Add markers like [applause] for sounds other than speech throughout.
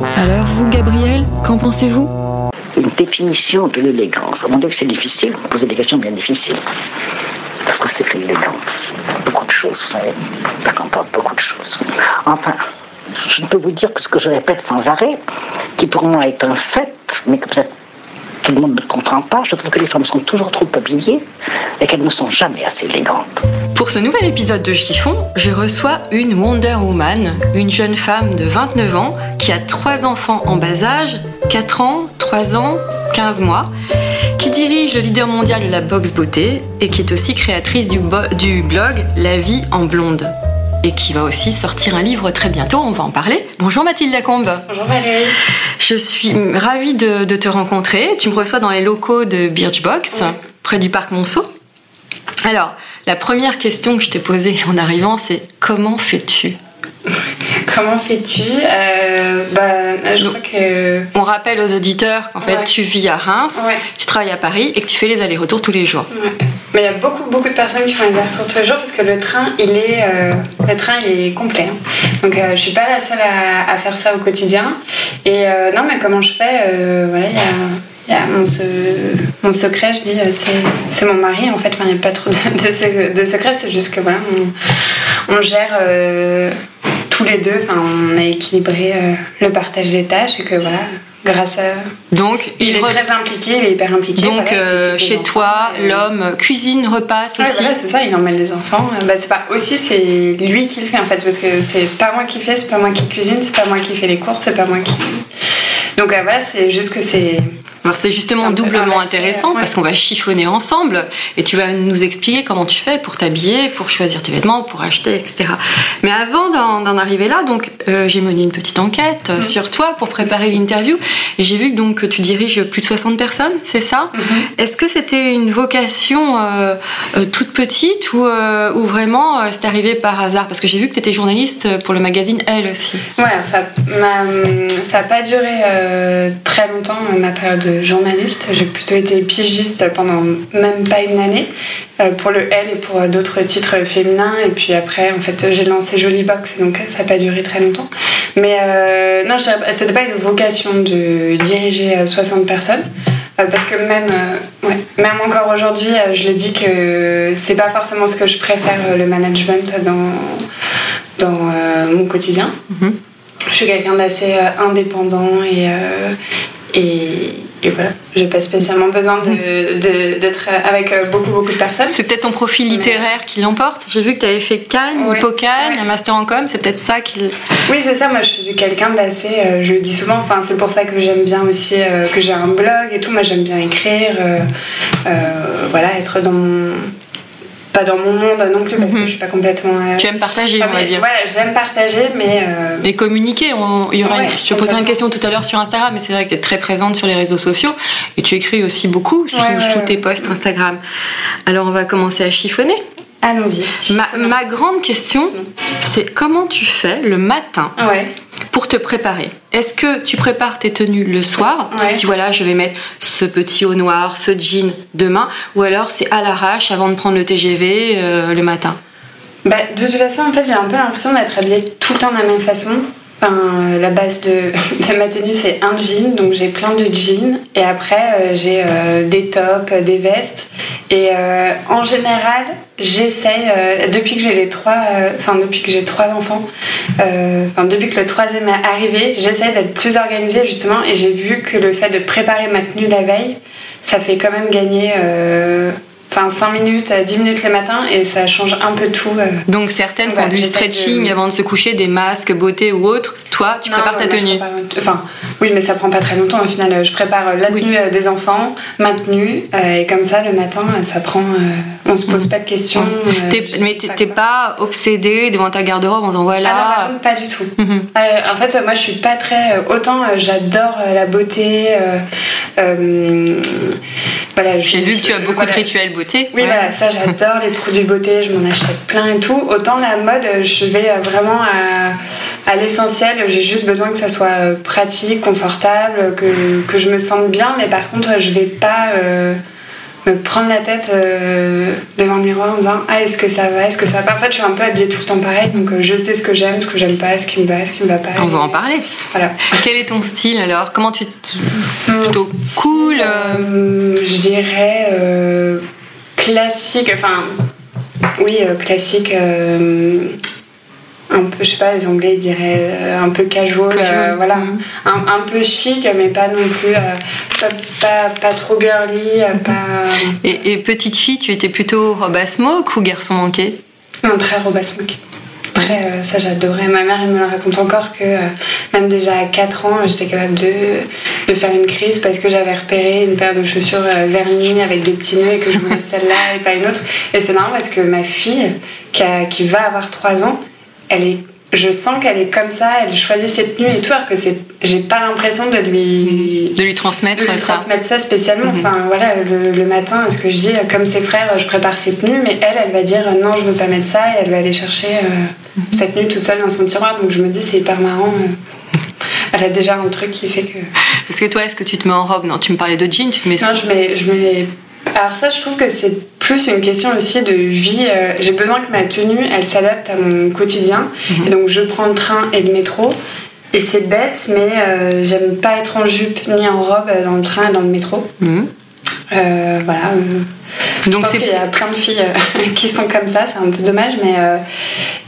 Alors vous, Gabriel, qu'en pensez-vous? Une définition de l'élégance. Mon Dieu, c'est difficile, vous posez des questions bien difficiles. Parce que c'est l'élégance Beaucoup de choses, vous savez. Ça comporte beaucoup de choses. Enfin, je ne peux vous dire que ce que je répète sans arrêt, qui pour moi est un fait, mais que peut-être tout le monde ne comprend pas, je trouve que les femmes sont toujours trop habillées et qu'elles ne sont jamais assez élégantes. Pour ce nouvel épisode de Chiffon, je reçois une Wonder Woman, une jeune femme de 29 ans qui a trois enfants en bas âge, 4 ans, 3 ans, 15 mois, qui dirige le leader mondial de la boxe beauté et qui est aussi créatrice du, du blog La vie en blonde et qui va aussi sortir un livre très bientôt, on va en parler. Bonjour Mathilde Lacombe. Bonjour Valérie. Je suis ravie de, te rencontrer. Tu me reçois dans les locaux de Birchbox, près du parc Monceau. Alors, la première question que je t'ai posée en arrivant, c'est comment fais-tu? Comment fais-tu euh, bah, je crois que... On rappelle aux auditeurs qu'en fait tu vis à Reims, tu travailles à Paris et que tu fais les allers-retours tous les jours. Mais il y a beaucoup, beaucoup de personnes qui font les allers-retours tous les jours parce que le train, il est, euh, le train, il est complet. Hein. Donc euh, je suis pas la seule à, faire ça au quotidien. Et non, mais comment je fais Voilà, il y a mon, secret, je dis, c'est mon mari. En fait, il n'y a pas trop de, de, secret, c'est juste que voilà, on, on gère tous les deux, on a équilibré euh, le partage des tâches et que voilà, grâce à. Donc, il, est très impliqué, il est hyper impliqué. Donc, euh, chez toi, l'homme cuisine, repasse aussi. Voilà, c'est ça, il emmène les enfants. Bah, c'est pas aussi, c'est lui qui le fait en fait, parce que c'est pas moi qui fais, c'est pas moi qui cuisine, c'est pas moi qui fais les courses, c'est pas moi qui. Donc euh, voilà, c'est juste que c'est alors c'est justement doublement intéressant parce qu'on va chiffonner ensemble et tu vas nous expliquer comment tu fais pour t'habiller, pour choisir tes vêtements, pour acheter, etc. Mais avant d'en arriver là, donc euh, j'ai mené une petite enquête euh, sur toi pour préparer l'interview et j'ai vu que donc tu diriges plus de 60 personnes, c'est ça mm-hmm. Est-ce que c'était une vocation euh, toute petite ou, ou vraiment c'est arrivé par hasard? Parce que j'ai vu que tu étais journaliste pour le magazine Elle aussi. Ouais, ça n'a pas duré très longtemps ma période journaliste. J'ai plutôt été pigiste pendant même pas une année euh, pour le L et pour d'autres titres féminins. Et puis après, en fait, j'ai lancé Jolie Box, donc ça n'a pas duré très longtemps. Mais euh, non, c'était pas une vocation de diriger 60 personnes. Euh, parce que même, ouais, même encore aujourd'hui, je le dis que c'est pas forcément ce que je préfère le management dans, dans mon quotidien. Mm-hmm. Je suis quelqu'un d'assez indépendant et, et, et voilà, j'ai pas spécialement besoin d'être avec euh, beaucoup beaucoup de personnes. C'est peut-être ton profil littéraire qui l'emporte. J'ai vu que tu avais fait Cannes, ouais. un master en com, c'est peut-être ça qui. Oui, c'est ça. Moi, je suis quelqu'un d'assez. Euh, je le dis souvent. Enfin, c'est pour ça que j'aime bien aussi euh, que j'ai un blog et tout. Moi, j'aime bien écrire. voilà, être dans mon pas dans mon monde non plus parce que mhm. je suis pas complètement. Euh, tu aimes partager, on va dire. Ouais, j'aime partager, mais. Euh... Et communiquer. il y aura je te posais une question tout à l'heure sur Instagram, mais c'est vrai que tu es très présente sur les réseaux sociaux et tu écris aussi beaucoup sous, tes posts Instagram. Alors on va commencer à chiffonner. Allons-y. Ma, ma, grande question, c'est comment tu fais le matin ouais pour te préparer. Est-ce que tu prépares tes tenues le soir Tu dis voilà, je vais mettre ce petit haut noir, ce jean demain, ou alors c'est à l'arrache avant de prendre le TGV euh, le matin? Bah, De toute façon, en fait, j'ai un peu l'impression d'être habillée tout le temps de la même façon. La base de, [laughs] de ma tenue, c'est un jean, donc j'ai plein de jeans. Et après, euh, j'ai euh, des tops, des vestes. Et euh, en général, j'essaye, euh, depuis que j'ai les trois, euh, enfin depuis que j'ai trois enfants, enfin depuis que le troisième est arrivé, j'essaye d'être plus organisée justement. Et j'ai vu que le fait de préparer ma tenue la veille, ça fait quand même gagner enfin 5 minutes, 10 minutes le matin et ça change un peu tout. euh. Donc certaines Voilà, font du stretching de- avant de se coucher, des masques, beauté ou autre. Toi, tu Non, prépares ta tenue. prépare- Enfin, oui, mais ça prend pas très longtemps au final. Je prépare la tenue euh, des enfants, ma tenue, euh, et comme ça, le matin, ça prend. On se pose pas de questions. euh, mais t'es pas pas obsédée devant ta garde-robe en disant Ah non, par voilà. contre, pas du tout. Mhm. Euh, en fait, moi, je suis pas très. euh, Autant j'adore la beauté. euh, voilà, J'ai vu que tu as beaucoup voilà. de rituels beauté. Oui, Ouais. voilà, ça j'adore les produits beauté, je m'en achète plein et tout. Autant la mode, je vais vraiment à, à l'essentiel, j'ai juste besoin que ça soit pratique, confortable, que, que je me sente bien, mais par contre, je vais pas me prendre la tête euh, devant le miroir en disant Ah, est-ce que ça va, est-ce que ça va pas? En fait, je suis un peu habillée tout le temps pareil, donc euh, je sais ce que j'aime, ce que j'aime pas, ce qui me va, ce qui me va pas. On va en parler. Voilà. [laughs] Quel est ton style alors? Comment tu Mon Plutôt style, cool, euh, je dirais classique, enfin, oui, classique. Un peu, je sais pas, les Anglais ils diraient euh, un peu casual, Casual, euh, voilà, mhm. un, un peu chic, mais pas non plus, euh, pas, pas, pas trop girly, euh, pas. et, et petite fille, tu étais plutôt robe à smoke ou garçon manqué? Non, très robasmock. Très, euh, ça j'adorais. Ma mère elle me le raconte encore que euh, même déjà à 4 ans j'étais capable de, de faire une crise parce que j'avais repéré une paire de chaussures euh, vernies avec des petits nœuds et que je voulais [laughs] celle-là et pas une autre. Et c'est marrant parce que ma fille qui, a- qui va avoir 3 ans, elle est, je sens qu'elle est comme ça, elle choisit ses tenues et tout alors que c'est, j'ai pas l'impression de lui De lui transmettre de lui ça. transmettre ça spécialement. Mhm. Enfin voilà, le, le matin, ce que je dis, comme ses frères, je prépare ses tenues, mais elle, elle va dire euh, non, je veux pas mettre ça, et elle va aller chercher euh, Mhm. cette tenue toute seule dans son tiroir. Donc je me dis, c'est hyper marrant. euh. [laughs] Elle a déjà un truc qui fait que. Parce que toi, est-ce que tu te mets en robe? Non, tu me parlais de jean, tu te mets Non, je mets, je mets. Alors ça, je trouve que c'est plus une question aussi de vie. euh, J'ai besoin que ma tenue, elle s'adapte à mon quotidien. Mhm. Et donc je prends le train et le métro. Et c'est bête, mais euh, j'aime pas être en jupe ni en robe dans le train et dans le métro. Mhm. Euh, voilà. euh, Donc c'est qu'il y a plein de filles euh, [laughs] qui sont comme ça, c'est un peu dommage, mais euh,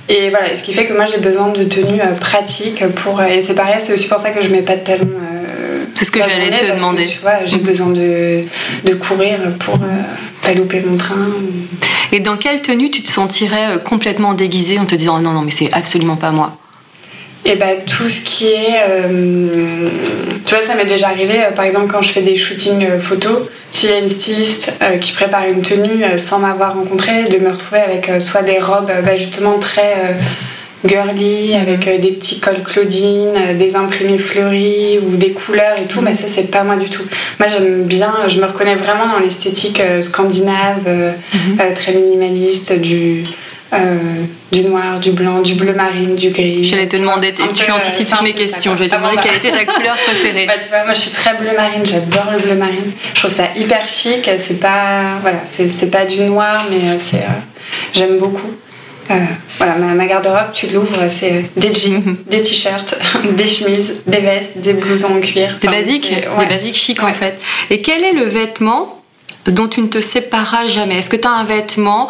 et voilà, ce qui fait que moi j'ai besoin de tenues euh, pratiques pour et c'est pareil, c'est aussi pour ça que je mets pas de talons. C'est ce que la j'allais te que, demander. tu vois, j'ai Mhm. besoin de, de courir pour euh, pas louper mon train. ou- Et dans quelle tenue tu te sentirais euh, complètement déguisée en te disant non non mais c'est absolument pas moi? Et bah tout ce qui est, euh, tu vois, ça m'est déjà arrivé. euh, par exemple, quand je fais des shootings euh, photos, s'il y a une styliste qui prépare une tenue sans m'avoir rencontrée, de me retrouver avec soit des robes bah, justement très girly, avec euh, des petits cols Claudine, euh, des imprimés fleuris ou des couleurs et tout, mais ça c'est pas moi du tout. Moi j'aime bien, je me reconnais vraiment dans l'esthétique euh, scandinave, euh, très minimaliste, du. du noir, du blanc, du bleu marine, du gris. J'allais te demander, tu anticipes mes questions. J'allais te Ah demander bah. quelle était ta couleur [laughs] préférée. Bah, tu vois, moi je suis très bleu marine, j'adore le bleu marine. Je trouve ça hyper chic, c'est pas, voilà, c'est pas du noir, mais c'est, j'aime beaucoup. Euh, voilà, ma, ma garde-robe, tu l'ouvres, c'est euh, des jeans, des t-shirts, [laughs] des chemises, des vestes, des blousons en cuir. Des Enfin, basiques, c'est- des ouais. basiques chics en Ouais. fait. Et quel est le vêtement dont tu ne te sépareras jamais? Est-ce que tu as un vêtement,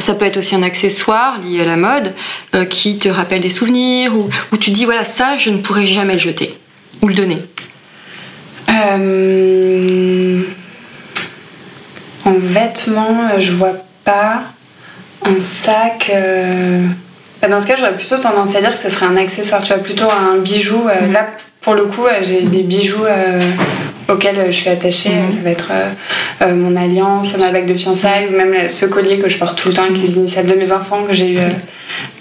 ça peut être aussi un accessoire lié à la mode, euh, qui te rappelle des souvenirs, ou où tu dis voilà, ça, je ne pourrai jamais le jeter ou le donner? Euh, en vêtements, je vois pas. En sac. euh, bah, Dans ce cas, j'aurais plutôt tendance à dire que ce serait un accessoire, tu vois, plutôt un bijou. euh, Mhm. Là, pour le coup, euh, j'ai des bijoux auxquels je suis attachée. Mhm. Ça va être euh, mon alliance, ma bague de fiançailles, ou même ce collier que je porte tout le temps avec les initiales de mes enfants que j'ai eu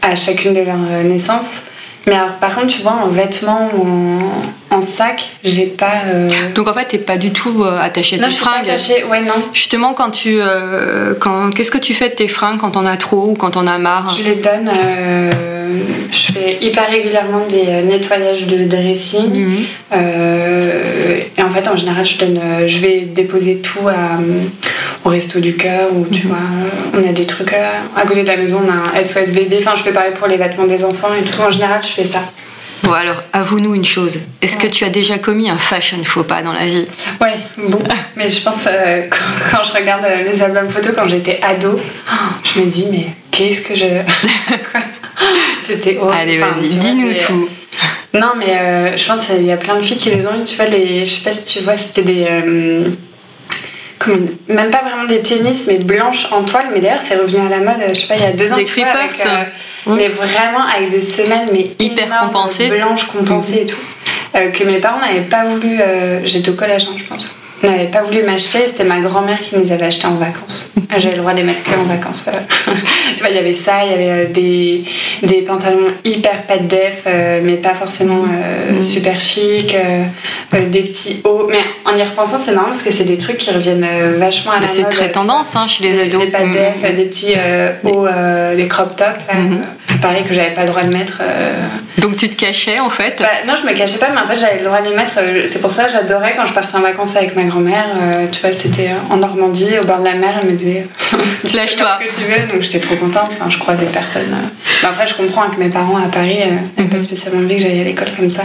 à chacune de leurs euh, naissances. Mais alors, par contre, tu vois, en vêtements ou en, en sac, j'ai pas. euh, Donc en fait, t'es pas du tout euh, attaché à non, tes je suis pas attachée. Ouais, non. Justement, quand tu, euh, quand, qu'est-ce que tu fais de tes fringues quand t'en as trop ou quand t'en as marre? Je les donne. euh, je fais hyper régulièrement des nettoyages de dressing. Mhm. Et en fait, en général, je, donne, je vais déposer tout à, au resto du cœur. Ou tu vois, euh, on a des trucs euh, à côté de la maison. On a un SOS bébé. Enfin, je fais pareil pour les vêtements des enfants et tout. En général, je fais ça. Bon alors, avoue-nous une chose. Est-ce que tu as déjà commis un fashion faux pas dans la vie? Ouais, bon. [laughs] Mais je pense euh, quand, quand je regarde euh, les albums photos quand j'étais ado, oh, je me dis mais qu'est-ce que je. [laughs] Quoi? C'était horrible. Allez, Enfin, vas-y, vois, dis-nous tout. Non, mais euh, je pense qu'il y a plein de filles qui les ont eu. Tu vois, les, je sais pas si tu vois, c'était des. euh, même pas vraiment des tennis, mais blanches en toile. Mais d'ailleurs, c'est revenu à la mode, je sais pas, il y a deux ans. Des creepers. euh. Mais vraiment avec des semelles, mais Hyper énormes, compensées. blanches compensées et tout. euh, que mes parents n'avaient pas voulu. euh, J'étais au collège, hein, je pense. N'avaient pas voulu m'acheter. C'était ma grand-mère qui les avait achetés en vacances. J'avais le droit de les mettre que en vacances. euh. [laughs] tu vois, il y avait ça, il y avait euh, des, des pantalons hyper pas de def, euh, mais pas forcément euh, Mm. super chic, euh, des petits hauts. Mais en y repensant, c'est marrant parce que c'est des trucs qui reviennent vachement à la c'est mode, très tu tendance hein, chez les des, ados. des pas de Mm. def, des petits hauts, des crop tops, là. Pareil que j'avais pas le droit de mettre. euh. Donc tu te cachais en fait. Bah, non, je me cachais pas, mais en fait j'avais le droit de les mettre. euh, C'est pour ça que j'adorais quand je partais en vacances avec ma grand-mère. euh, tu vois, c'était en Normandie, au bord de la mer, elle me disait [laughs] Tu faire ce que tu veux, donc j'étais trop contente. Enfin, je croisais personne. Mais après, je comprends hein, que mes parents à Paris n'avaient pas Mhm. spécialement envie que j'aille à l'école comme ça.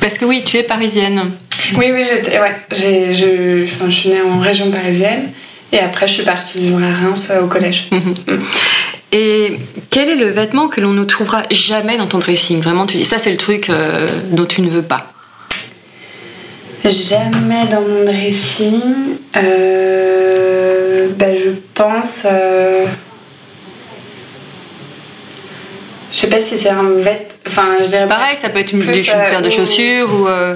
Parce que oui, tu es parisienne. Oui, oui, j'étais. Ouais, j'ai, je, enfin, je suis née en région parisienne. Et après, je suis partie vivre à Reims euh, au collège. Et quel est le vêtement que l'on ne trouvera jamais dans ton dressing? Vraiment, tu dis ça, c'est le truc euh, dont tu ne veux pas. Jamais dans mon dressing. Euh, bah, je pense. euh, je sais pas si c'est un vêt. Enfin, je dirais. Pareil, ça peut être une, Plus, euh, paires de ou- chaussures ou. euh,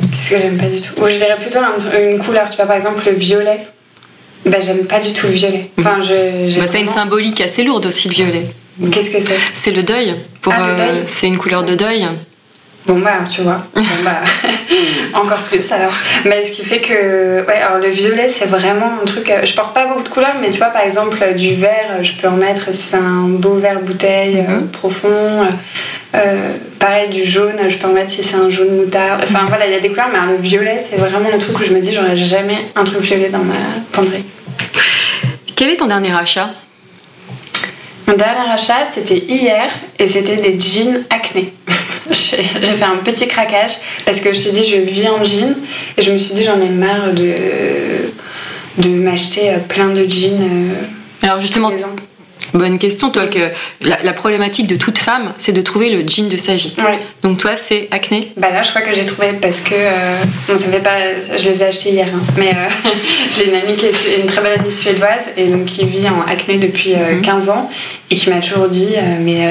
Qu'est-ce que j'aime pas du tout? Ou je dirais plutôt un- une couleur. Tu vois, par exemple, le violet. Bah, j'aime pas du tout le violet. Enfin, je. bah, c'est une symbolique assez lourde aussi, le violet. Qu'est-ce que c'est? C'est le deuil. Pour, Ah, euh, deuil? c'est une couleur de deuil. Bon bah tu vois, Bon, [laughs] bah, [laughs] encore plus alors. Mais ce qui fait que, ouais, alors le violet c'est vraiment un truc. euh, Je porte pas beaucoup de couleurs, mais tu vois par exemple du vert, je peux en mettre si c'est un beau vert bouteille euh, Mhm. profond. euh, pareil du jaune, je peux en mettre si c'est un jaune moutarde. Enfin voilà, il y a des couleurs, mais alors, le violet c'est vraiment le truc où je me dis j'aurais jamais un truc violet dans ma penderie. Quel est ton dernier achat? Mon dernier achat, c'était hier et c'était des jeans acné. [laughs] J'ai fait un petit craquage parce que je t'ai dit, je vis en jeans et je me suis dit, j'en ai marre de, de m'acheter euh, plein de jeans. euh, Alors justement. Bonne question, toi, que la, la problématique de toute femme, c'est de trouver le jean de sa vie. Ouais. Donc toi, c'est acné? Bah là, je crois que j'ai trouvé parce que. euh, bon, ça fait pas. Je les ai achetés hier, hein, mais euh, [laughs] j'ai une amie qui est une très bonne amie suédoise et donc qui vit en acné depuis euh, Mhm. 15 ans et qui m'a toujours dit, euh, mais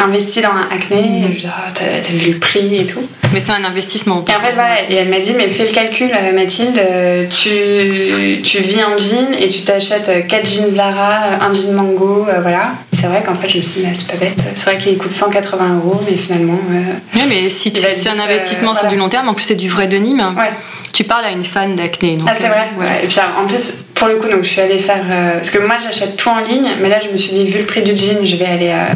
euh, investis dans un acné. Mhm. Et je dis, Ah, t'as vu le prix et tout. Mais c'est un investissement. Et en fait, voilà, et elle m'a dit, mais fais le calcul, euh, Mathilde, euh, tu, tu vis en jean et tu t'achètes 4 jeans Zara, euh, un jean Mango, euh, voilà. C'est vrai qu'en fait, je me suis dit, c'est pas bête. C'est vrai qu'il coûte 180 euros, mais finalement, euh, Oui, mais si c'est un investissement euh, sur du long terme, en plus c'est du vrai denim, ouais. tu parles à une fan d'acné. donc, Ah, c'est euh, vrai ouais. ouais. Et puis en plus, pour le coup, donc, je suis allée faire. euh, parce que moi, j'achète tout en ligne, mais là, je me suis dit, vu le prix du jean, je vais aller euh,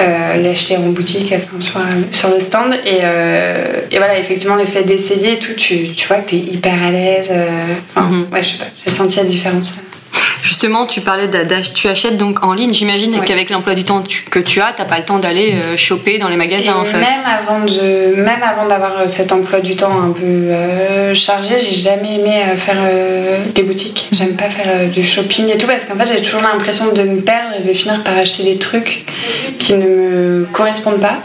euh, l'acheter en boutique, enfin, sur, euh, sur le stand. Et, euh, et voilà, effectivement, le fait d'essayer et tout, tu, tu vois que t'es hyper à l'aise. euh, enfin, Mhm. Ouais, je sais pas, j'ai senti la différence. Justement, tu parlais d'ach- tu achètes donc en ligne. J'imagine Ouais. qu'avec l'emploi du temps tu- que tu as, t'as pas le temps d'aller euh, choper dans les magasins Et en fait. même avant de, même avant d'avoir euh, cet emploi du temps un peu euh, chargé, j'ai jamais aimé faire euh, des boutiques. J'aime pas faire euh, du shopping et tout parce qu'en fait j'ai toujours l'impression de me perdre et de finir par acheter des trucs qui ne me correspondent pas.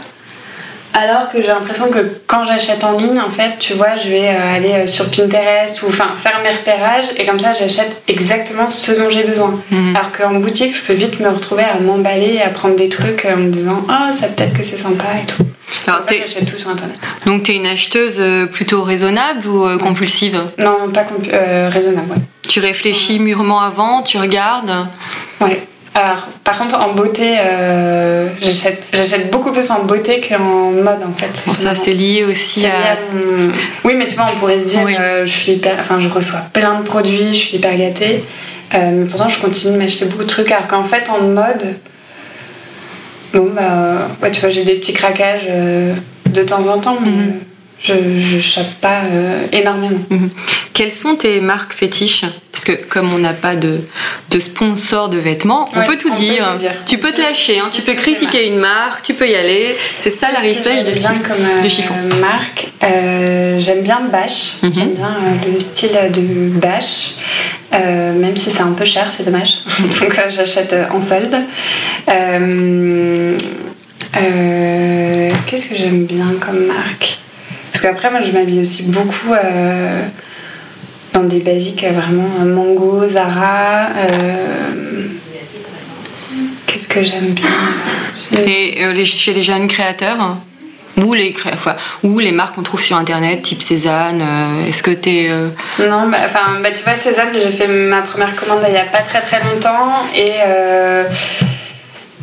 Alors que j'ai l'impression que quand j'achète en ligne, en fait, tu vois, je vais euh, aller euh, sur Pinterest ou enfin faire mes repérages et comme ça j'achète exactement ce dont j'ai besoin. Mhm. Alors qu'en boutique, je peux vite me retrouver à m'emballer et à prendre des trucs euh, en me disant Ah, ça peut-être que c'est sympa et tout. Alors, En fait, t'es- j'achète tout sur internet. donc tu es une acheteuse plutôt raisonnable ou compulsive? Non, pas compu- euh, raisonnable, ouais. Tu réfléchis mûrement avant, tu regardes? Ouais. Alors, par contre, en beauté, euh, j'achète j'achète beaucoup plus en beauté qu'en mode en fait. Bon, ça c'est lié aussi lié à. mon- Oui, mais tu vois, on pourrait se dire, Oui. euh, je suis hyper, enfin, je reçois plein de produits, je suis hyper gâtée, Euh, mais pourtant, je continue de m'acheter beaucoup de trucs. Alors qu'en fait, en mode, bon bah, ouais, tu vois, j'ai des petits craquages de temps en temps, mais Mhm. je je chope pas euh, énormément. Quelles sont tes marques fétiches? Parce que comme on n'a pas de, de sponsor de vêtements, on, peut tout on dire. Tu peux te lâcher, hein. tu peux critiquer une marque, tu peux y aller. C'est ça la research de, comme euh, de chiffon. marque. Euh, j'aime bien Bash. Mhm. J'aime bien euh, le style de Bash. Euh, même si c'est un peu cher, c'est dommage. [laughs] Donc euh, j'achète euh, en solde. Euh, euh, Qu'est-ce que j'aime bien comme marque? Parce qu'après, moi, je m'habille aussi beaucoup euh, dans des basiques euh, vraiment euh, Mango, Zara. euh, Qu'est-ce que j'aime bien? Et euh, les- chez les jeunes créateurs hein, ou les, enfin, ou les marques qu'on trouve sur internet, type Cézanne, euh, est-ce que t'es. euh, Non, bah, enfin, bah, tu vois, Cézanne, j'ai fait ma première commande il y a pas très très longtemps et,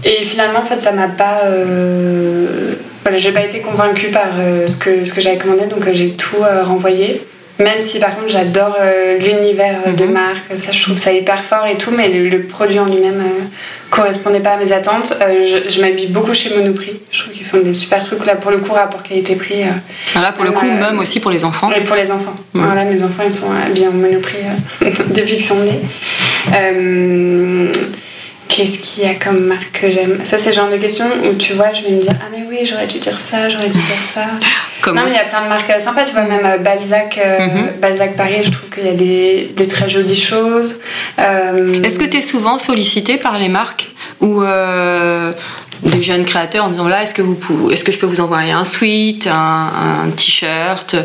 et finalement, en fait, ça m'a pas. Voilà, j'ai pas été convaincue par ce que, ce que j'avais commandé, donc j'ai tout renvoyé. Même si par contre j'adore euh, l'univers euh, de Mhm. marque, ça je trouve ça hyper fort et tout, mais le, le produit en lui-même euh, correspondait pas à mes attentes. Euh, je je m'habille beaucoup chez Monoprix, je trouve qu'ils font des super trucs là pour le coup, rapport qualité-prix. euh, Voilà, pour le coup, même aussi pour les enfants. et pour les enfants. Ouais. Voilà, mes enfants, ils sont bien au Monoprix [laughs] depuis qu'ils sont nés. Qu'est-ce qu'il y a comme marque que j'aime Ça, c'est le genre de question où tu vois, je vais me dire Ah, mais oui, j'aurais dû dire ça, j'aurais dû dire ça. [laughs] Comme non, mais il y a plein de marques euh, sympas, tu vois, même euh, Balzac, euh, Mhm. Balzac Paris, je trouve qu'il y a des, des très jolies choses. Euh, Est-ce que tu es souvent sollicité par les marques ou euh, des jeunes créateurs en disant là, est-ce que, vous pouvez, est-ce que je peux vous envoyer un sweat, un, un t-shirt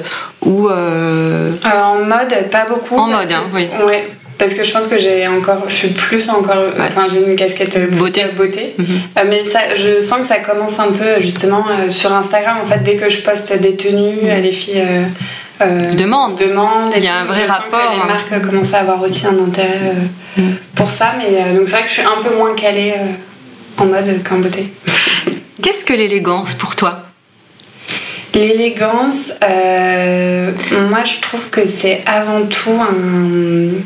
ou. en mode, pas beaucoup. En mode, que- hein, oui. Ouais. Parce que je pense que j'ai encore, je suis plus encore, enfin j'ai une casquette plus Beauté. beauté. Mhm. Euh, mais ça, je sens que ça commence un peu justement euh, sur Instagram. En fait, dès que je poste des tenues, Mhm. les filles euh, euh, Demandent. demandent. Il y a un vrai rapport, les hein. marques commencent à avoir aussi un intérêt Mhm. pour ça. Mais donc c'est vrai que je suis un peu moins calée en mode qu'en beauté. [laughs] Qu'est-ce que l'élégance pour toi? L'élégance, moi je trouve que c'est avant tout un.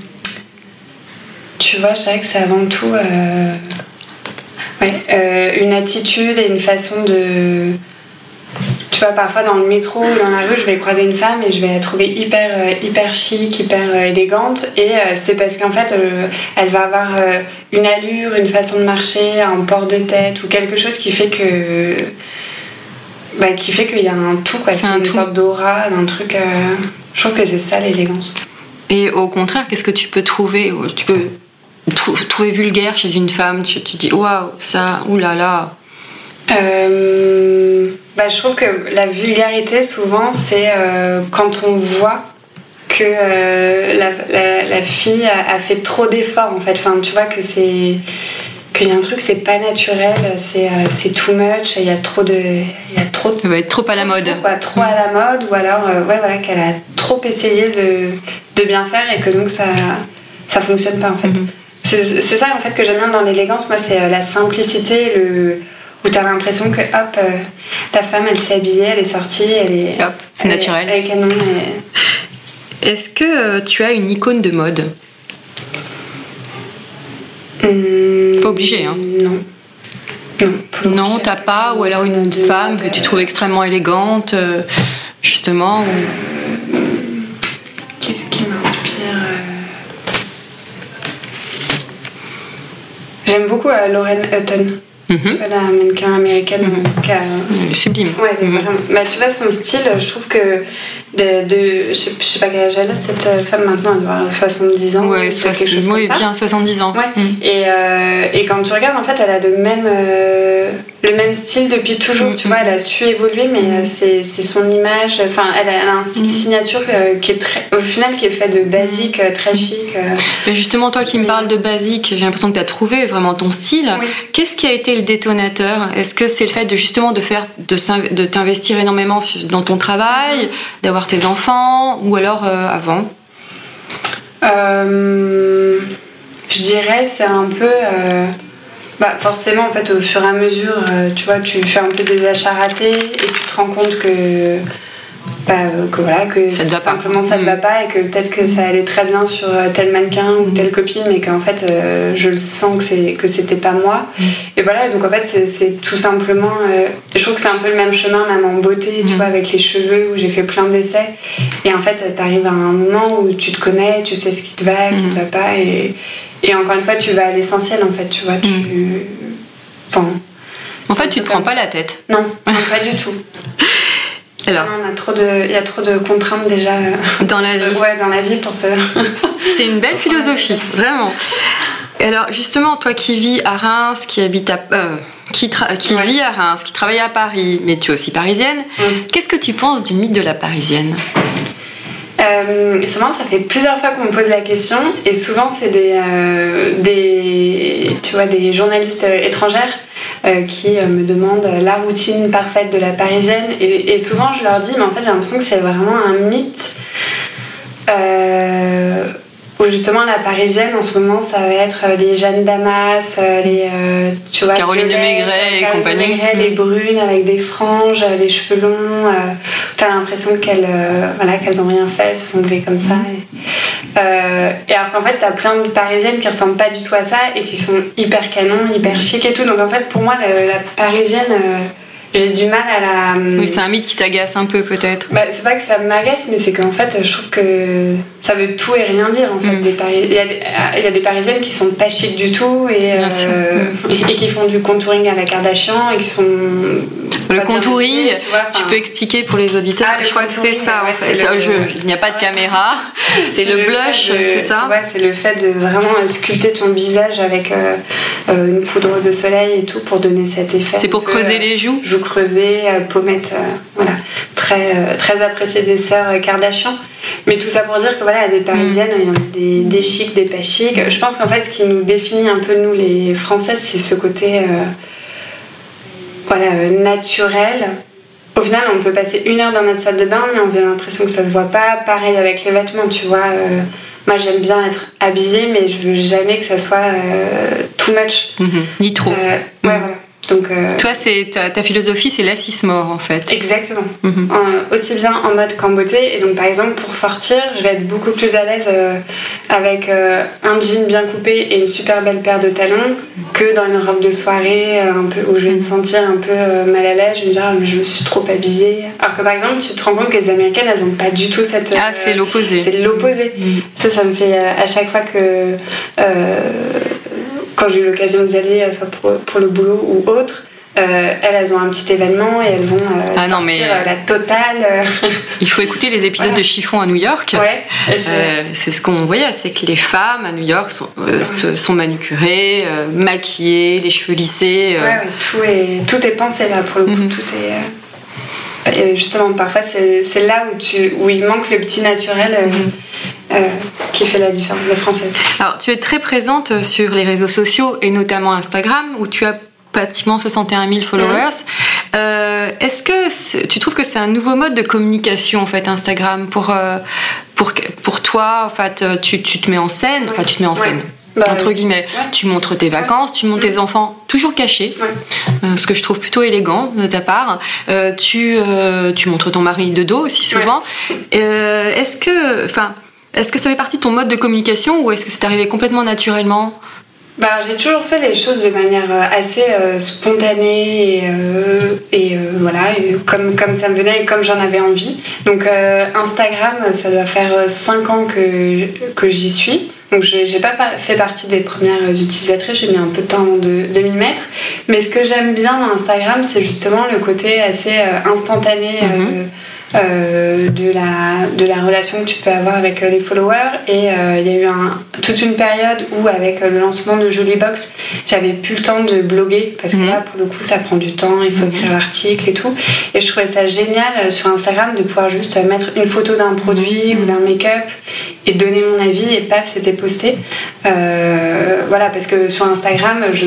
Tu vois, je dirais que c'est avant tout euh, ouais, euh, une attitude et une façon de. Tu vois, parfois dans le métro ou dans la rue, je vais croiser une femme et je vais la trouver hyper, euh, hyper chic, hyper élégante. Et euh, c'est parce qu'en fait, elle va avoir une allure, une façon de marcher, un port de tête ou quelque chose qui fait que bah, qui fait qu'il y a un tout, quoi. C'est C'est un une tout. sorte d'aura, d'un truc. Je trouve que c'est ça l'élégance. Et au contraire, qu'est-ce que tu peux trouver Tu peux trouver vulgaire chez une femme, tu te dis waouh, ça, oulala. Euh, bah, je trouve que la vulgarité, souvent, c'est euh, quand on voit que euh, la, la- la fille a, a fait trop d'efforts, en fait. Enfin, tu vois que c'est. Qu'il y a un truc, c'est pas naturel, c'est euh, c'est too much, il y a trop de. Il y a trop de être trop à la mode. Trop, quoi, trop à la mode, ou alors ouais, voilà, qu'elle a trop essayé de, de bien faire et que donc ça, ça fonctionne pas en fait. Mhm. C'est c'est ça en fait que j'aime bien dans l'élégance, moi c'est euh, la simplicité, le, où t'as l'impression que hop, euh, la femme elle s'est habillée, elle est sortie, elle est. Hop, c'est naturel. Est canon et- Est-ce que euh, tu as une icône de mode? Hum, Pas obligé, hein. Non. Non, Non, t'as pas, ou alors une de femme que tu euh, trouves extrêmement élégante, justement. ou- Qu'est-ce qui J'aime beaucoup euh, Lauren Hutton, vois, la mannequin américaine qui a- Elle est Sublime. Ouais, bah, tu vois, son style, je trouve que. De, de- je, sais, je sais pas quel âge elle a, cette euh, femme maintenant, elle doit avoir 70 ans. Ouais, ou soix- quelque chose oui, comme ça. bien 70 ans. Ouais. Mhm. Et, euh, et quand tu regardes, en fait, elle a le même, euh, le même style depuis toujours. Tu vois, elle a su évoluer, mais euh, c'est son image. Enfin, elle a, un style Mhm. signature euh, qui est très, au final, qui est fait de basique, euh, très chic. euh. Mais justement, toi qui me parles de basique, j'ai l'impression que tu as trouvé vraiment ton style. Oui. Qu'est-ce qui a été le détonateur? Est-ce que c'est le fait de justement de faire de, t'investir énormément dans ton travail, d'avoir tes enfants, ou alors euh, avant? Euh, je dirais c'est un peu euh, bah forcément en fait au fur et à mesure euh, tu vois tu fais un peu des achats ratés et tu te rends compte que bah, euh, que voilà que Ça te va pas. simplement ça ne Mm. va pas et que peut-être que ça allait très bien sur euh, tel mannequin ou Mm. telle copine mais qu'en fait euh, je le sens que c'est que c'était pas moi Mm. et voilà donc en fait c'est- tout simplement euh, je trouve que c'est un peu le même chemin même en beauté tu Mm. vois avec les cheveux où j'ai fait plein d'essais et en fait t'arrives à un moment où tu te connais tu sais ce qui te va qui Mm. te va pas et et encore une fois tu vas à l'essentiel en fait tu vois tu Enfin, En fait, tu te prends pas la tête. non, [laughs] non, pas du tout. Alors, Non, on a trop de, il y a trop de contraintes déjà [laughs] dans la vie. ouais, dans la vie pour se. [laughs] C'est une belle philosophie, vraiment. Alors justement, toi qui vis à Reims, qui habite à, euh, qui, tra- qui Ouais. vit à Reims, qui travaille à Paris, mais tu es aussi parisienne. Mm. Qu'est-ce que tu penses du mythe de la parisienne? Euh, c'est marrant, ça fait plusieurs fois qu'on me pose la question et souvent c'est des, euh, tu vois, des journalistes euh, étrangères euh, qui euh, me demandent la routine parfaite de la parisienne et, et souvent je leur dis mais en fait j'ai l'impression que c'est vraiment un mythe. Euh, justement la parisienne en ce moment ça va être euh, les Jeanne Damas, euh, les euh, tu vois Caroline de Maigret et Caroline de compagnie. Maigret, les brunes avec des franges, les cheveux longs. T'as l'impression qu'elles voilà, qu'elles ont rien fait, elles se sont levées comme ça. Et, euh, et alors qu'en fait, t'as plein de parisiennes qui ressemblent pas du tout à ça et qui sont hyper canon, hyper chic et tout. Donc en fait, pour moi, la, la parisienne, j'ai du mal à la. Oui, c'est un mythe qui t'agace un peu peut-être. Bah, c'est pas que ça m'agace, mais c'est qu'en fait, je trouve que ça veut tout et rien dire. En fait, Mm. des il, y a des, il y a des parisiennes qui sont pas chic du tout et. Mm. [laughs] et, et qui font du contouring à la Kardashian et qui sont. Le contouring, habillées, tu vois, tu enfin, peux expliquer pour les auditeurs. Ah, le je crois que c'est ça ouais, en fait. le- il n'y a pas de caméra, [laughs] c'est le blush, de- c'est ça c'est le fait de vraiment euh, sculpter ton visage avec euh, euh, une poudre de soleil et tout pour donner cet effet. C'est pour peu, creuser euh, les joues. joues creusées, euh, pommettes, euh, voilà, très, euh, très apprécié des sœurs Kardashian. Mais tout ça pour dire que voilà, des parisiennes, il y en a des, des chics, des pas chics. Je pense qu'en fait, ce qui nous définit un peu, nous les Françaises, c'est ce côté euh, voilà, naturel. Au final, on peut passer une heure dans notre salle de bain, mais on a l'impression que ça se voit pas. Pareil avec les vêtements, tu vois. euh, moi, j'aime bien être habillée, mais je veux jamais que ça soit euh, too much. Mhm. Ni trop. Ouais, Mhm. voilà. Donc, euh, Toi, c'est ta, ta philosophie, c'est l'assise mort en fait. Exactement. Mhm. En- aussi bien en mode qu'en beauté. Et donc, par exemple, pour sortir, je vais être beaucoup plus à l'aise euh, avec euh, un jean bien coupé et une super belle paire de talons que dans une robe de soirée un peu, où je vais me sentir un peu mal à l'aise. Je vais me dire, ah, mais je me suis trop habillée. Alors que, par exemple, tu te rends compte que les américaines, elles n'ont pas du tout cette. Ah, c'est l'opposé. c'est l'opposé. Mhm. Ça, ça me fait à chaque fois que. Quand j'ai eu l'occasion d'y aller, euh, soit pour, pour le boulot ou autre, euh, elles, elles ont un petit événement et elles vont euh, Ah non, sortir mais- euh, la totale. [laughs] Il faut écouter les épisodes Voilà. de Chiffon à New York. ouais, c'est- ce qu'on voyait, c'est que les femmes à New York sont, sont manucurées, maquillées, les cheveux lissés. ouais, ouais, tout, est, tout est pensé là pour le coup. Mhm. Tout est. et justement, parfois, c'est là où, tu, où il manque le petit naturel euh, Mhm. euh, qui fait la différence des Françaises. Alors, tu es très présente sur les réseaux sociaux et notamment Instagram où tu as pratiquement 61 000 followers. Euh, Est-ce que tu trouves que c'est un nouveau mode de communication en fait Instagram pour euh, pour pour toi? En fait tu, tu te mets en scène enfin tu te mets en Ouais. scène Bah, entre guillemets ouais. tu montres tes vacances tu montres tes enfants toujours cachés Ouais. euh, ce que je trouve plutôt élégant de ta part Euh, tu euh, tu montres ton mari de dos aussi souvent Euh, est-ce que enfin est-ce que ça fait partie de ton mode de communication ou est-ce que c'est arrivé complètement naturellement? Bah, j'ai toujours fait les choses de manière euh, assez euh, spontanée et, euh, et euh, voilà, et comme, comme ça me venait et comme j'en avais envie. Donc euh, Instagram, ça doit faire 5 ans que, que j'y suis. Donc je n'ai pas pa- fait partie des premières utilisatrices, j'ai mis un peu de temps avant de, de m'y mettre. Mais ce que j'aime bien dans Instagram, c'est justement le côté assez euh, instantané. euh, euh, de, la, de la relation que tu peux avoir avec euh, les followers. Et euh, il y a eu un, toute une période où avec le lancement de Jolie Box j'avais plus le temps de bloguer parce que Mhm. là pour le coup ça prend du temps il faut écrire l'article et tout. Et je trouvais ça génial sur Instagram de pouvoir juste mettre une photo d'un produit ou d'un make-up et donner mon avis et paf c'était posté. Euh, voilà parce que sur Instagram je,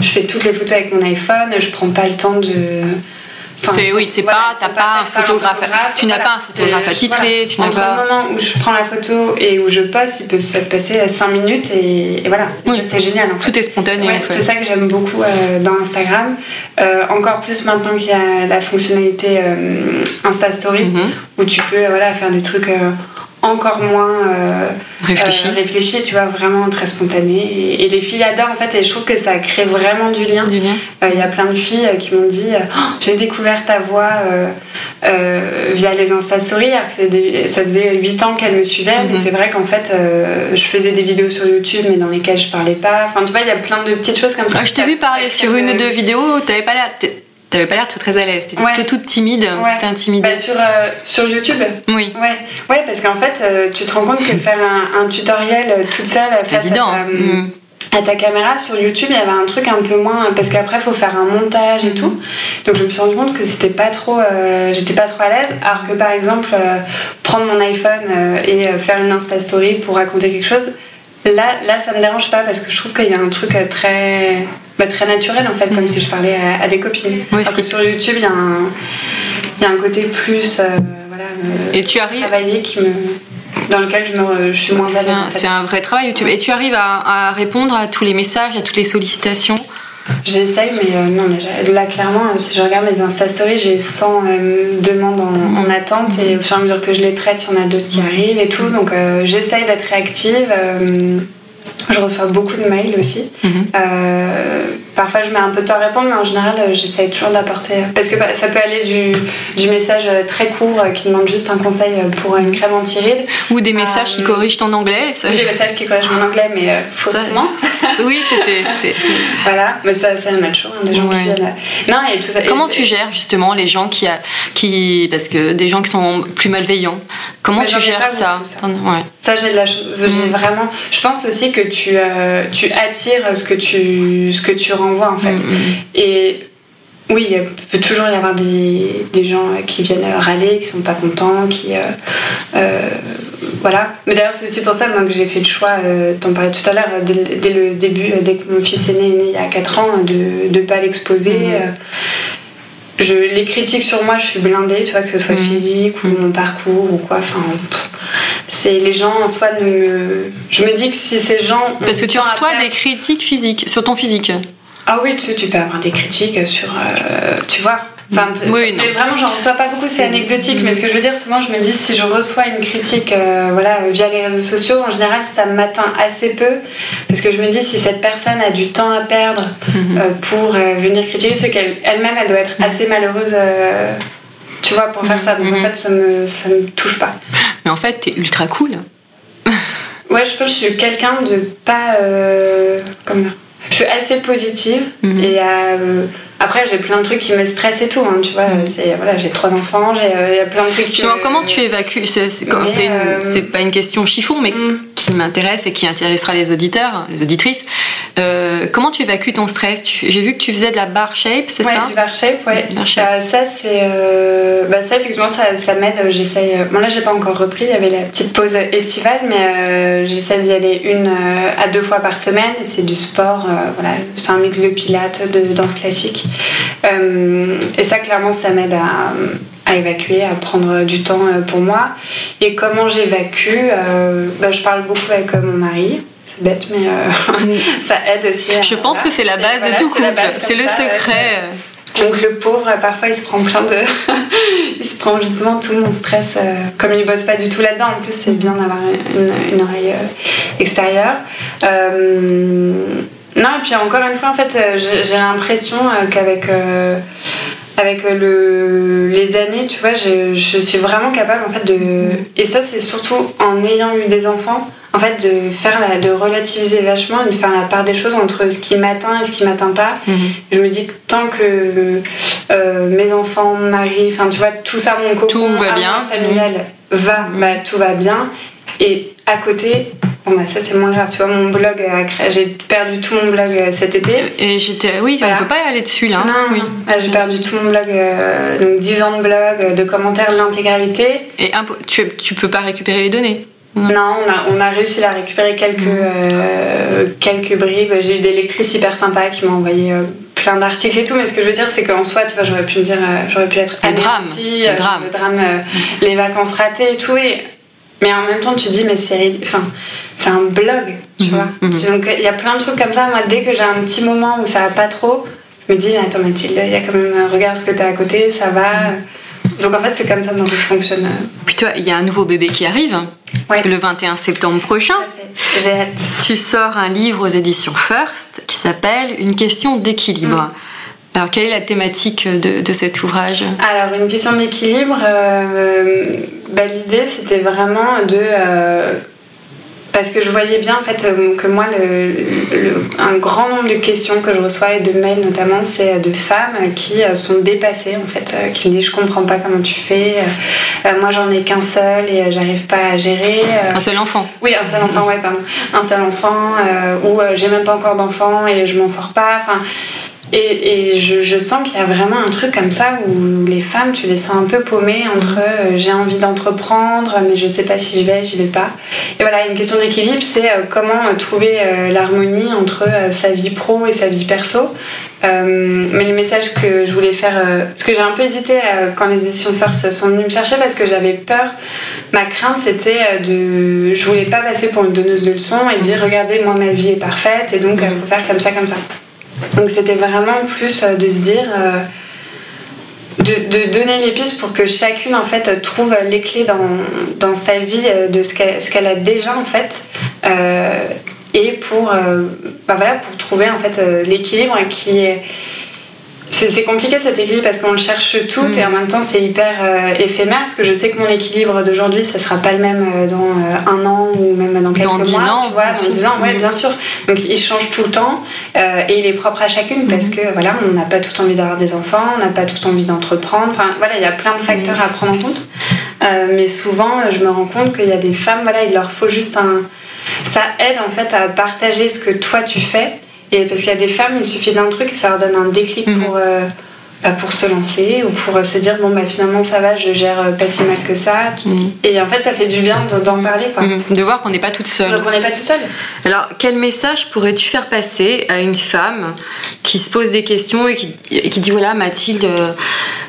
je fais toutes les photos avec mon iPhone je prends pas le temps de oui, c'est pas, t'as pas, un photographe, tu n'as pas un photographe attitré, tu n'as pas. le moment où je prends la photo et où je poste, il peut se passer 5 minutes et, voilà, c'est génial. Tout est spontané. c'est ça que j'aime beaucoup euh, dans Instagram. Euh, encore plus maintenant qu'il y a la fonctionnalité euh, Insta Story mhm. où tu peux voilà faire des trucs encore moins euh, réfléchi. Euh, réfléchi. tu vois, vraiment très spontané. Et, les filles adorent en fait, et je trouve que ça crée vraiment du lien. Il euh, y a plein de filles qui m'ont dit oh, J'ai découvert ta voix via les Insta Stories. ça faisait 8 ans qu'elles me suivaient, mais mhm. c'est vrai qu'en fait, je faisais des vidéos sur YouTube, mais dans lesquelles je parlais pas. Enfin, tu vois, il y a plein de petites choses comme ça. Ah, je t'ai vu parler sur une ou deux vidéos, t'avais pas l'air T'avais pas l'air très très à l'aise, t'étais plutôt toute timide, toute intimidée. Bah, sur, euh, sur YouTube Oui. Ouais, ouais parce qu'en fait, euh, tu te rends compte que faire un, tutoriel euh, toute seule face évident. À, ta, mm. à, ta, caméra sur YouTube, il y avait un truc un peu moins. Parce qu'après, il faut faire un montage et mm. tout. Donc je me suis rendu compte que c'était pas trop. J'étais pas trop à l'aise. Alors que par exemple, prendre mon iPhone et faire une Insta Story pour raconter quelque chose, là, là ça me dérange pas parce que je trouve qu'il y a un truc très bah, très naturel en fait, comme mm. si je parlais à, des copines. Parce que sur YouTube, il y, a un, y a un côté plus euh, voilà, euh, Et tu arrives... travaillé qui me dans lequel je, me, je suis moins à l'aise. C'est un, vrai travail YouTube. Et tu arrives à, à, répondre à tous les messages, à toutes les sollicitations? J'essaye, mais euh, non, là, clairement, si je regarde mes Insta Stories, j'ai 100 demandes en, en, attente et au fur et à mesure que je les traite, il y en a d'autres qui arrivent et tout. Donc j'essaye d'être réactive. Je reçois beaucoup de mails aussi. Mhm. Euh, parfois, je mets un peu de temps à répondre, mais en général, euh, j'essaye toujours d'apporter. Parce que ça peut aller du, du message euh, très court qui demande juste un conseil pour une crème anti-rides. Ou des messages qui corrigent ton anglais. Ça, ou des messages qui corrigent mon anglais, mais faussement. [laughs] oui, c'était. [laughs] Voilà, mais ça, ça m'a toujours. Hein, des gens qui viennent. Non, et tout ça. Comment tu gères justement les gens qui, a, qui. Parce que des gens qui sont plus malveillants, comment tu gères ça, ça. Ouais. ça j'ai de la mm. vraiment. Je pense aussi que tu, euh, tu attires ce que tu, ce que tu renvoies en fait. Mm, mm. Et oui, il peut toujours y avoir des, des, gens qui viennent râler, qui sont pas contents, qui. Euh, euh, voilà. Mais d'ailleurs, c'est aussi pour ça moi, que j'ai fait le choix, t'en parlais tout à l'heure, dès, le début, dès que mon fils est né, né il y a 4 ans, de ne pas l'exposer. Mm, je, les critiques sur moi, je suis blindée, tu vois, que ce soit physique ou mon parcours ou quoi. Enfin, c'est les gens en soi ne me... Je me dis que si ces gens. Parce que tu reçois des critiques physiques sur ton physique. Ah oui, tu, tu peux avoir des critiques sur. Euh, tu vois oui, mais vraiment, j'en reçois pas beaucoup, c'est anecdotique. Mais ce que je veux dire, souvent, je me dis si je reçois une critique euh, voilà, via les réseaux sociaux, en général, ça m'atteint assez peu. Parce que je me dis si cette personne a du temps à perdre mhm. euh, pour venir critiquer, c'est qu'elle-même, elle, doit être mhm. assez malheureuse. tu vois, pour faire ça. Donc en mhm. fait, ça me, ça me touche pas. Mais en fait, t'es ultra cool. ouais, je pense que je suis quelqu'un de pas. Euh, comment Je suis assez positive mhm. et euh, après, j'ai plein de trucs qui me stressent et tout. Hein, tu vois, mm. c'est voilà, j'ai trois enfants, j'ai euh, y a plein de trucs. Qui, comment tu évacues C'est euh, pas une question chiffon, mais mm. qui m'intéresse et qui intéressera les auditeurs, les auditrices. Euh, comment tu évacues ton stress J'ai vu que tu faisais de la bar shape, c'est ouais, ça du bar shape, ouais. ça, c'est, bah, ça effectivement, ça, ça m'aide. J'essaye. Bon là, j'ai pas encore repris. Il y avait la petite pause estivale, mais j'essaie d'y aller une à deux fois par semaine. C'est du sport. voilà, c'est un mix de pilates, de danse classique. Euh, et ça, clairement, ça m'aide à, évacuer, à prendre du temps euh, pour moi. Et comment j'évacue euh, bah, Je parle beaucoup avec mon mari. C'est bête, mais [laughs] ça aide aussi. Je pense que c'est la base de tout couple. C'est le secret. Donc le pauvre, parfois, il se prend plein de... [laughs] il se prend justement tout mon stress. comme il bosse pas du tout là-dedans, en plus, c'est bien d'avoir une, oreille extérieure. Non, et puis encore une fois, en fait, euh, j'ai l'impression euh, qu'avec euh, avec le, les années, tu vois, je, je, suis vraiment capable, en fait, de... Et ça, c'est surtout en ayant eu des enfants, en fait, de faire la, de relativiser vachement, de faire la part des choses entre ce qui m'atteint et ce qui m'atteint pas. Mhm. Je me dis que tant que mes enfants, mon mari, enfin, tu vois, tout ça, mon cocon tout va bien. familial va, mhm. bah, tout va bien. Et à côté, Bon bah ça c'est moins grave, tu vois, mon blog, j'ai perdu tout mon blog euh, cet été. Et j'étais, oui, on peut pas y aller dessus là. Non, oui. Ah, j'ai perdu tout mon blog, euh, donc 10 ans de blog, de commentaires, l'intégralité. Et tu, tu peux pas récupérer les données Non, on a, on a réussi à récupérer quelques, euh, quelques bribes. J'ai eu des lectrices hyper sympas qui m'ont envoyé euh, plein d'articles et tout, mais ce que je veux dire, c'est qu'en soi, tu vois, j'aurais pu me dire, euh, j'aurais pu être Le drame, le drame. le drame, euh, les vacances ratées et tout. Et, mais en même temps, tu dis, mais c'est enfin, c'est un blog, tu Mhm, vois. mhm. Donc il y a plein de trucs comme ça. Moi, dès que j'ai un petit moment où ça va pas trop, je me dis, attends Mathilde, il y a quand même, regarde ce que t'as à côté, ça va. Donc en fait, c'est comme ça que je fonctionne. Puis toi, il y a un nouveau bébé qui arrive Ouais. le 21 septembre prochain. J'ai hâte. Tu sors un livre aux éditions First qui s'appelle Une question d'équilibre. Alors, quelle est la thématique de, de cet ouvrage? Alors, une question d'équilibre, euh, bah, l'idée c'était vraiment de. euh, parce que je voyais bien en fait euh, que moi, le, le- un grand nombre de questions que je reçois et de mails notamment, c'est de femmes qui euh, sont dépassées en fait, euh, qui me disent je comprends pas comment tu fais, euh, euh, moi j'en ai qu'un seul et euh, j'arrive pas à gérer. euh, Un seul enfant. oui, un seul enfant, ouais, pardon. Un seul enfant, euh, ou euh, j'ai même pas encore d'enfant et je m'en sors pas. Enfin, et, et je, je sens qu'il y a vraiment un truc comme ça où les femmes, tu les sens un peu paumées entre euh, j'ai envie d'entreprendre, mais je sais pas si je vais, j'y vais pas. Et voilà, une question d'équilibre, c'est euh, comment euh, trouver euh, l'harmonie entre sa vie pro et sa vie perso. Mais le message que je voulais faire, parce que j'ai un peu hésité quand les éditions First sont venues me chercher parce que j'avais peur. Ma crainte c'était de, je voulais pas passer pour une donneuse de leçons et dire regardez moi ma vie est parfaite et donc il faut faire comme ça comme ça. Donc c'était vraiment plus euh, de se dire. euh, de, donner les pistes pour que chacune en fait trouve les clés dans, sa vie euh, de ce qu'elle a déjà en fait et pour bah trouver en fait l'équilibre qui est c'est compliqué cet équilibre parce qu'on le cherche tout Mm. et en même temps c'est hyper euh, éphémère parce que je sais que mon équilibre d'aujourd'hui ça sera pas le même euh, dans euh, un an ou même dans quelques Dans dix mois ans, tu vois dans aussi. 10 ans ouais Mm. bien sûr donc il change tout le temps euh, et il est propre à chacune parce Mm. que voilà on n'a pas tout envie d'avoir des enfants on n'a pas tout envie d'entreprendre enfin voilà il y a plein de facteurs à prendre en compte mais souvent je me rends compte qu'il y a des femmes voilà il leur faut juste un ça aide en fait à partager ce que toi tu fais et parce qu'il y a des femmes il suffit d'un truc et ça leur donne un déclic Mhm. pour euh, bah, pour se lancer ou pour euh, se dire bon bah finalement ça va je gère euh, pas si mal que ça Mhm. et en fait ça fait du bien de- d'en parler quoi Mhm. De voir qu'on n'est pas toute seule. donc on n'est pas tout seul Alors, quel message pourrais-tu faire passer à une femme qui se pose des questions et qui, et qui dit voilà, Mathilde, euh,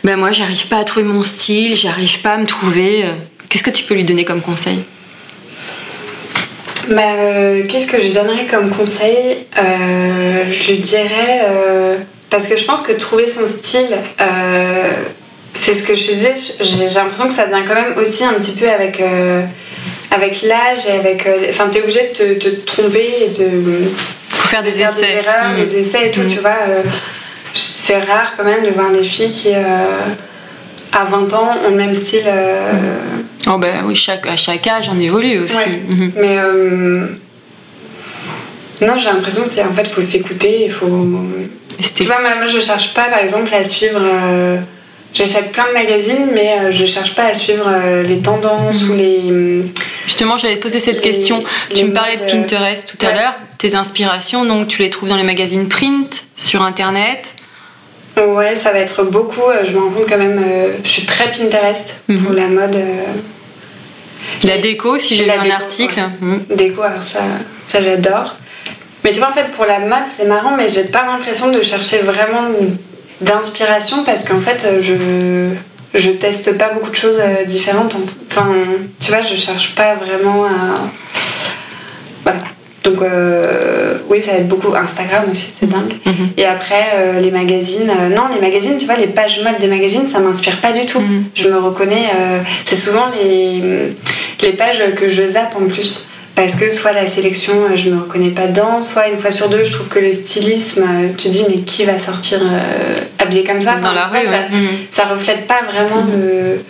ben moi, j'arrive pas à trouver mon style, j'arrive pas à me trouver. Qu'est-ce que tu peux lui donner comme conseil? Bah, euh, qu'est-ce que je donnerais comme conseil Euh, Je lui dirais. euh, parce que je pense que trouver son style, c'est ce que je te disais, j'ai l'impression que ça vient quand même aussi un petit peu avec, avec l'âge et avec. Enfin, t'es obligé de te, te tromper et de Faut faire des faire essais. des erreurs, des essais et tout, tu vois. euh, c'est rare quand même de voir des filles qui, à 20 ans, ont le même style. euh, Oh ben oui, chaque, à chaque âge, on évolue aussi. Ouais. Mhm. Mais euh, non, j'ai l'impression c'est en fait faut s'écouter, il faut. Tu vois, moi, je cherche pas par exemple à suivre. euh, J'achète plein de magazines, mais euh, je cherche pas à suivre euh, les tendances Mhm. ou les. Justement, j'allais te poser cette Les- question. les Tu me parlais de Pinterest tout à l'heure. Tes inspirations, donc tu les trouves dans les magazines print, sur internet. Ouais, ça va être beaucoup. euh, Je me rends compte quand même. euh, Je suis très Pinterest Mhm. pour la mode. euh, La déco, si j'ai lu un article. ouais. Mhm. déco, alors ça, ça j'adore. Mais tu vois, en fait, pour la mode, c'est marrant, mais j'ai pas l'impression de chercher vraiment d'inspiration parce qu'en fait, je, je teste pas beaucoup de choses différentes. Enfin, tu vois, je cherche pas vraiment à. Donc, euh, oui, ça va être beaucoup Instagram aussi, c'est dingue. Mhm. Et après, euh, les magazines. euh, non, les magazines, tu vois, les pages mode des magazines, ça m'inspire pas du tout. Mhm. Je me reconnais. c'est souvent les, les pages que je zappe en plus. Parce que soit la sélection, je me reconnais pas dedans, soit une fois sur deux, je trouve que le stylisme, tu te dis, mais qui va sortir habillé comme ça? Dans la rue, ça. Mhm. reflète pas vraiment le.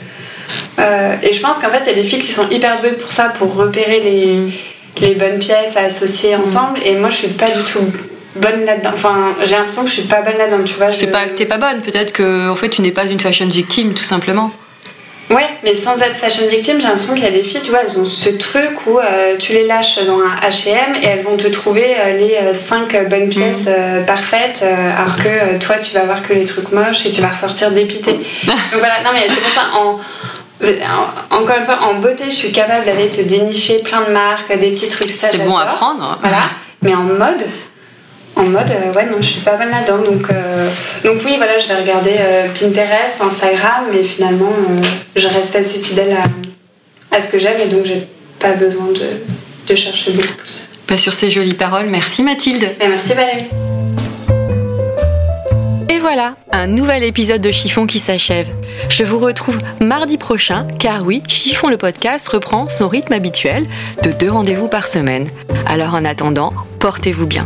Et je pense qu'en fait, il y a des filles qui sont hyper douées pour ça, pour repérer les, Mhm. Les bonnes pièces à associer ensemble. Et moi, je suis pas du tout bonne là-dedans. Enfin, j'ai l'impression que je suis pas bonne là-dedans, tu vois. C'est je- pas que t'es pas bonne, peut-être que en fait tu n'es pas une fashion victime, tout simplement. Ouais, mais sans être fashion victime, j'ai l'impression qu'il y a des filles, tu vois, elles ont ce truc où euh, tu les lâches dans un H&M et elles vont te trouver euh, les 5 bonnes pièces euh, parfaites, euh, alors que euh, toi, tu vas voir que les trucs moches et tu vas ressortir dépité. [laughs] Donc voilà, non mais c'est pour ça, en... encore une fois, en beauté, je suis capable d'aller te dénicher plein de marques, des petits trucs, ça C'est bon à prendre. Voilà. Mais en mode, en mode, euh, ouais, non, je suis pas bonne là-dedans. Donc, euh, donc oui, voilà, je vais regarder euh, Pinterest, Instagram, mais finalement, je reste assez fidèle à, à ce que j'aime et donc j'ai pas besoin de, de chercher beaucoup plus. Pas sur ces jolies paroles. Merci Mathilde. Et merci Valérie. Voilà, un nouvel épisode de Chiffon qui s'achève. Je vous retrouve mardi prochain, car oui, Chiffon le podcast reprend son rythme habituel de deux rendez-vous par semaine. Alors en attendant, portez-vous bien.